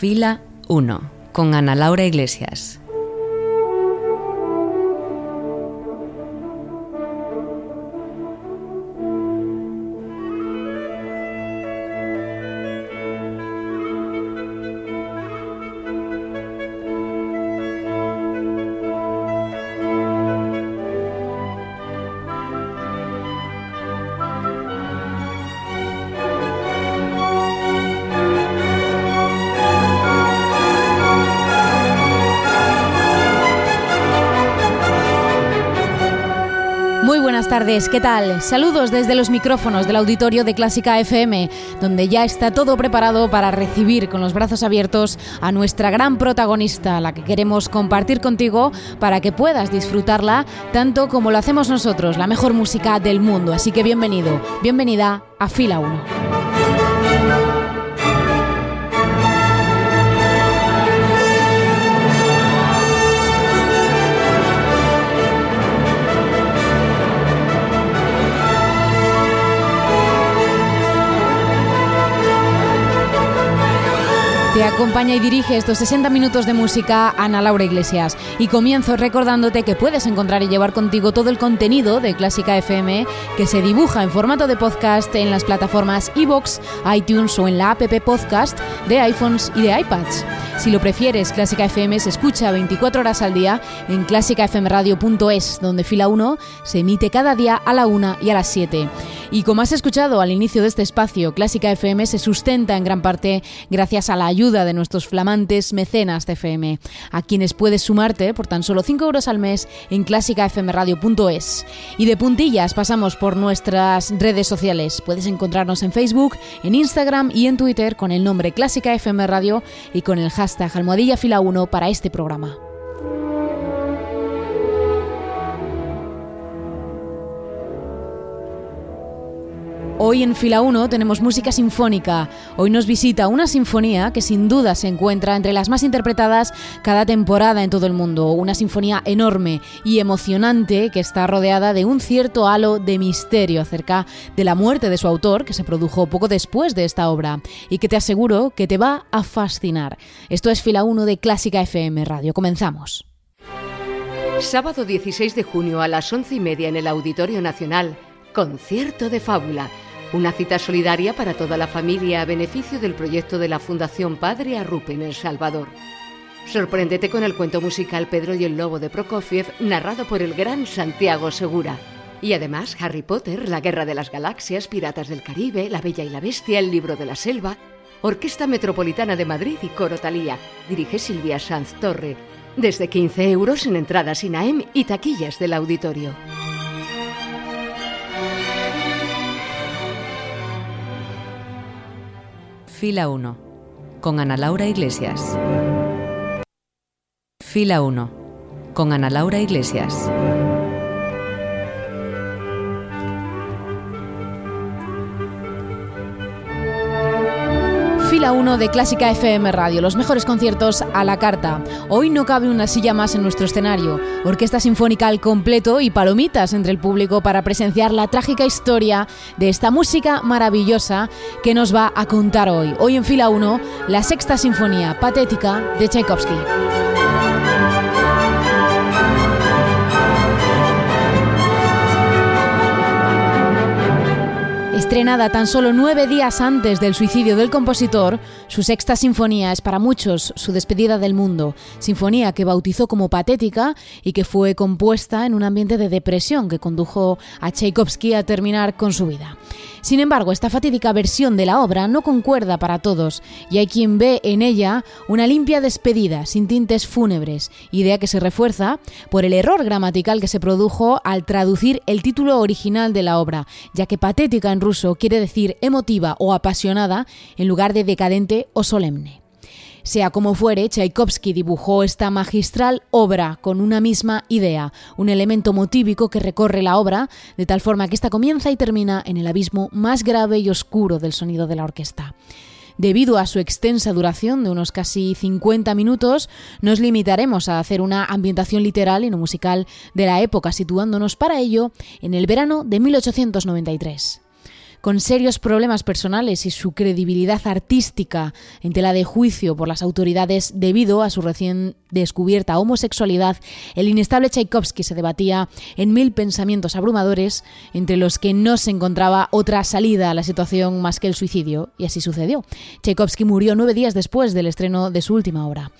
Fila 1 con Ana Laura Iglesias. ¿Qué tal? Saludos desde los micrófonos del auditorio de Clásica FM, donde ya está todo preparado para recibir con los brazos abiertos a nuestra gran protagonista, la que queremos compartir contigo para que puedas disfrutarla tanto como lo hacemos nosotros, la mejor música del mundo. Así que bienvenido, bienvenida a Fila 1. Te acompaña y dirige estos 60 minutos de música Ana Laura Iglesias. Y comienzo recordándote que puedes encontrar y llevar contigo todo el contenido de Clásica FM que se dibuja en formato de podcast en las plataformas iBox, iTunes o en la app podcast de iPhones y de iPads. Si lo prefieres, Clásica FM se escucha 24 horas al día en clásicafmradio.es, donde fila 1 se emite cada día a la 1 y a las 7. Y como has escuchado al inicio de este espacio, Clásica FM se sustenta en gran parte gracias a la ayuda de nuestros flamantes mecenas de FM, a quienes puedes sumarte por tan solo 5 euros al mes en clásicafmradio.es. Y de puntillas pasamos por nuestras redes sociales. Puedes encontrarnos en Facebook, en Instagram y en Twitter con el nombre Clásica FM Radio y con el hashtag hashtag almohadilla fila 1 para este programa. Hoy en Fila 1 tenemos música sinfónica. Hoy nos visita una sinfonía que sin duda se encuentra entre las más interpretadas cada temporada en todo el mundo. Una sinfonía enorme y emocionante que está rodeada de un cierto halo de misterio acerca de la muerte de su autor, que se produjo poco después de esta obra, y que te aseguro que te va a fascinar. Esto es Fila 1 de Clásica FM Radio. Comenzamos. Sábado 16 de junio a las once y media en el Auditorio Nacional. Concierto de Fábula una cita solidaria para toda la familia a beneficio del proyecto de la Fundación Padre Arrupe en El Salvador. Sorpréndete con el cuento musical Pedro y el Lobo de Prokofiev, narrado por el gran Santiago Segura. Y además Harry Potter, La Guerra de las Galaxias, Piratas del Caribe, La Bella y la Bestia, El Libro de la Selva, Orquesta Metropolitana de Madrid y Coro Talía. Dirige Silvia Sanz Torre. Desde 15 euros en entradas INAEM y taquillas del auditorio. Fila 1, con Ana Laura Iglesias. Fila 1, con Ana Laura Iglesias. Fila 1 de Clásica FM Radio, los mejores conciertos a la carta. Hoy no cabe una silla más en nuestro escenario. Orquesta sinfónica al completo y palomitas entre el público para presenciar la trágica historia de esta música maravillosa que nos va a contar hoy. Hoy en Fila 1, la sexta sinfonía patética de Tchaikovsky. Estrenada tan solo nueve días antes del suicidio del compositor, su sexta sinfonía es para muchos su despedida del mundo, sinfonía que bautizó como patética y que fue compuesta en un ambiente de depresión que condujo a Tchaikovsky a terminar con su vida. Sin embargo, esta fatídica versión de la obra no concuerda para todos y hay quien ve en ella una limpia despedida sin tintes fúnebres, idea que se refuerza por el error gramatical que se produjo al traducir el título original de la obra, ya que patética en ruso quiere decir emotiva o apasionada en lugar de decadente o solemne. Sea como fuere, Tchaikovsky dibujó esta magistral obra con una misma idea, un elemento motívico que recorre la obra, de tal forma que ésta comienza y termina en el abismo más grave y oscuro del sonido de la orquesta. Debido a su extensa duración de unos casi 50 minutos, nos limitaremos a hacer una ambientación literal y no musical de la época, situándonos para ello en el verano de 1893 con serios problemas personales y su credibilidad artística en tela de juicio por las autoridades debido a su recién descubierta homosexualidad, el inestable Tchaikovsky se debatía en mil pensamientos abrumadores, entre los que no se encontraba otra salida a la situación más que el suicidio, y así sucedió. Tchaikovsky murió nueve días después del estreno de su última obra.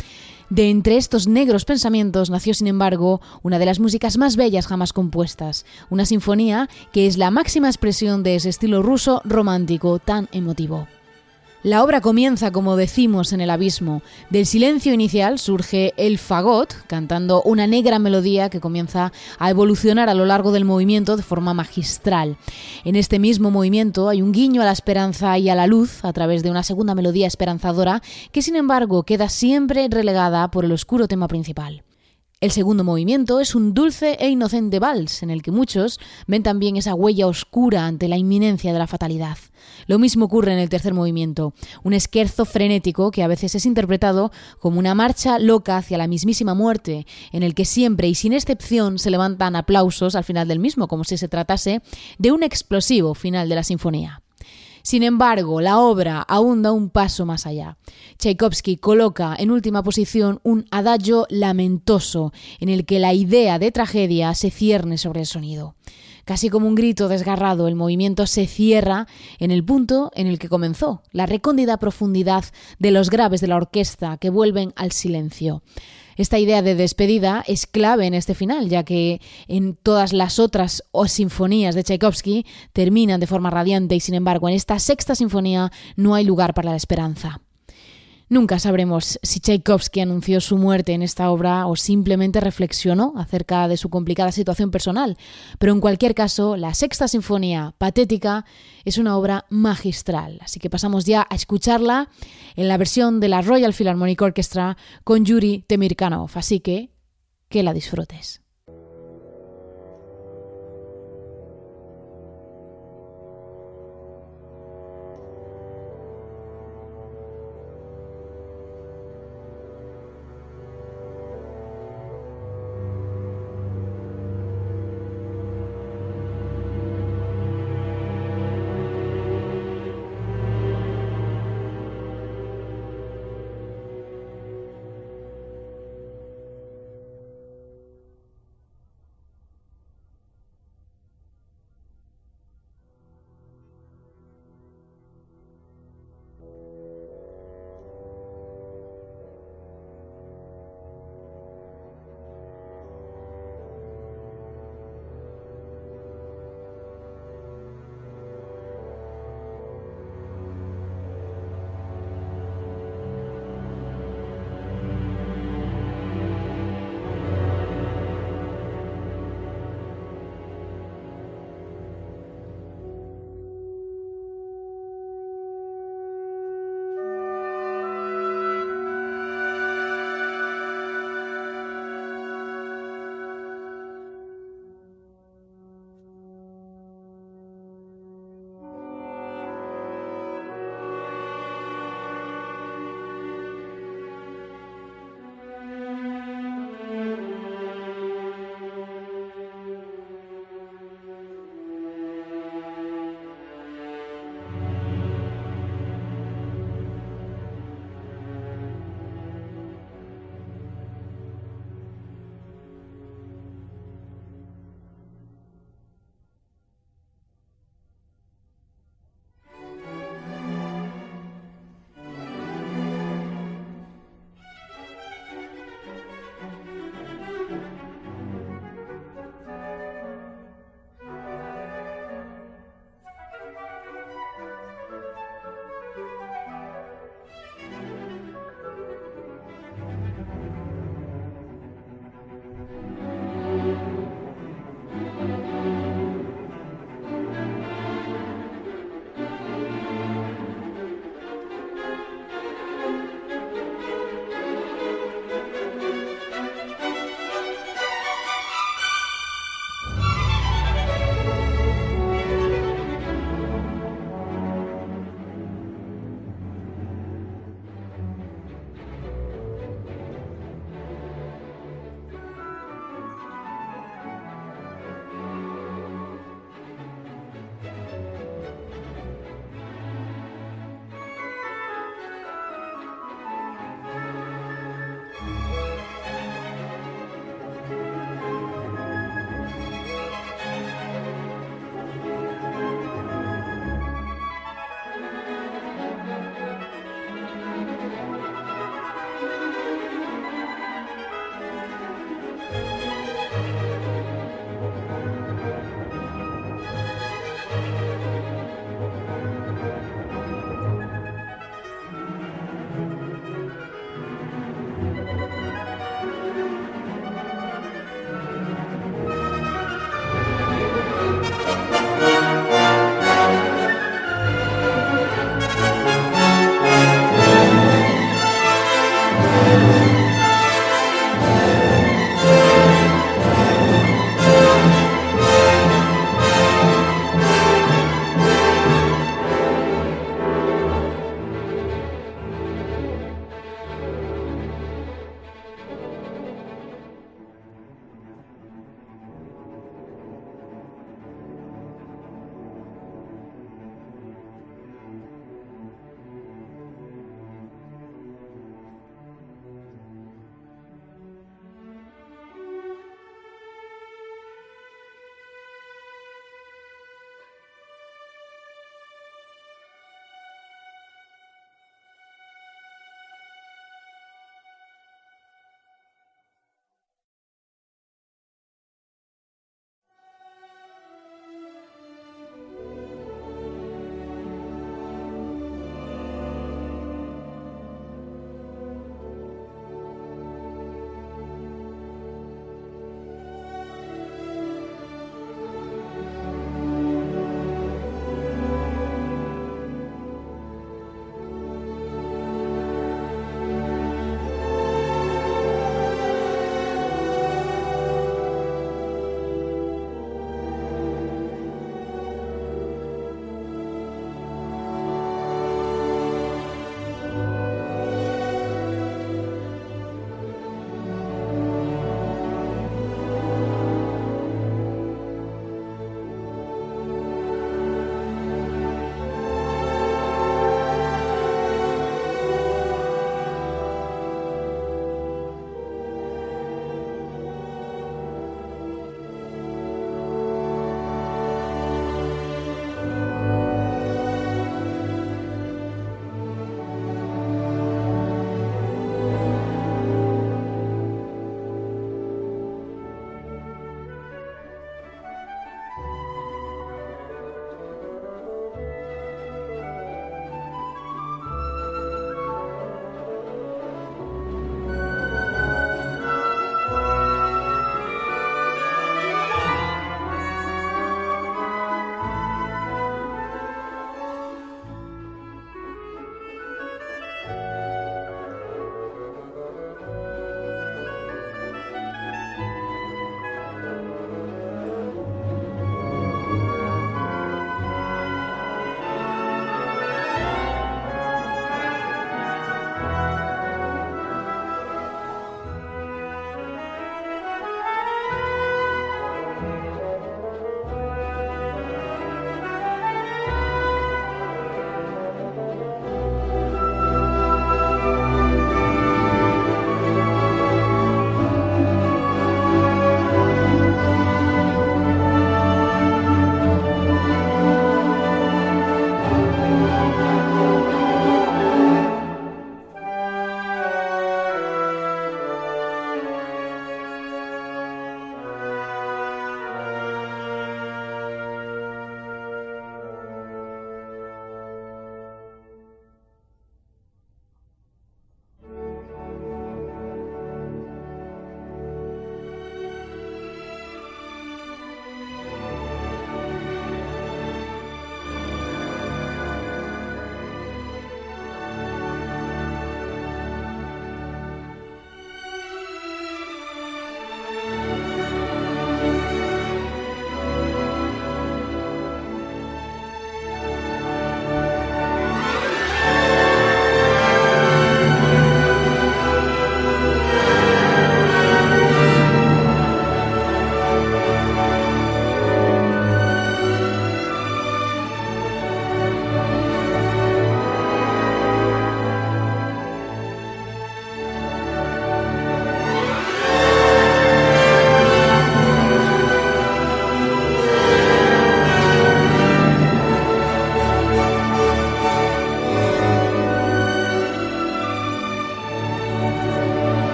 De entre estos negros pensamientos nació, sin embargo, una de las músicas más bellas jamás compuestas, una sinfonía que es la máxima expresión de ese estilo ruso romántico tan emotivo. La obra comienza, como decimos, en el abismo. Del silencio inicial surge el fagot, cantando una negra melodía que comienza a evolucionar a lo largo del movimiento de forma magistral. En este mismo movimiento hay un guiño a la esperanza y a la luz a través de una segunda melodía esperanzadora que, sin embargo, queda siempre relegada por el oscuro tema principal. El segundo movimiento es un dulce e inocente vals, en el que muchos ven también esa huella oscura ante la inminencia de la fatalidad. Lo mismo ocurre en el tercer movimiento, un esquerzo frenético que a veces es interpretado como una marcha loca hacia la mismísima muerte, en el que siempre y sin excepción se levantan aplausos al final del mismo, como si se tratase de un explosivo final de la sinfonía. Sin embargo, la obra aún da un paso más allá. Tchaikovsky coloca en última posición un adagio lamentoso en el que la idea de tragedia se cierne sobre el sonido. Casi como un grito desgarrado, el movimiento se cierra en el punto en el que comenzó, la recóndida profundidad de los graves de la orquesta que vuelven al silencio. Esta idea de despedida es clave en este final, ya que en todas las otras sinfonías de Tchaikovsky terminan de forma radiante y sin embargo en esta sexta sinfonía no hay lugar para la esperanza. Nunca sabremos si Tchaikovsky anunció su muerte en esta obra o simplemente reflexionó acerca de su complicada situación personal, pero en cualquier caso, la Sexta Sinfonía Patética es una obra magistral, así que pasamos ya a escucharla en la versión de la Royal Philharmonic Orchestra con Yuri Temirkanov, así que que la disfrutes.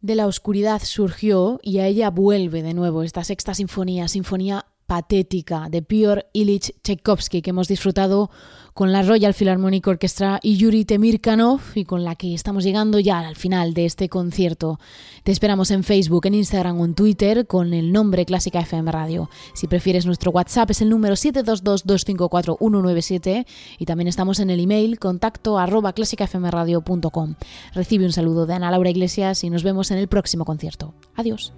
De la oscuridad surgió y a ella vuelve de nuevo esta sexta sinfonía, sinfonía patética de Piotr Ilich Tchaikovsky que hemos disfrutado con la Royal Philharmonic Orchestra y Yuri Temirkanov y con la que estamos llegando ya al final de este concierto. Te esperamos en Facebook, en Instagram o en Twitter con el nombre Clásica FM Radio. Si prefieres nuestro WhatsApp es el número 722-254-197 y también estamos en el email contacto arroba clásicafmradio.com. Recibe un saludo de Ana Laura Iglesias y nos vemos en el próximo concierto. Adiós.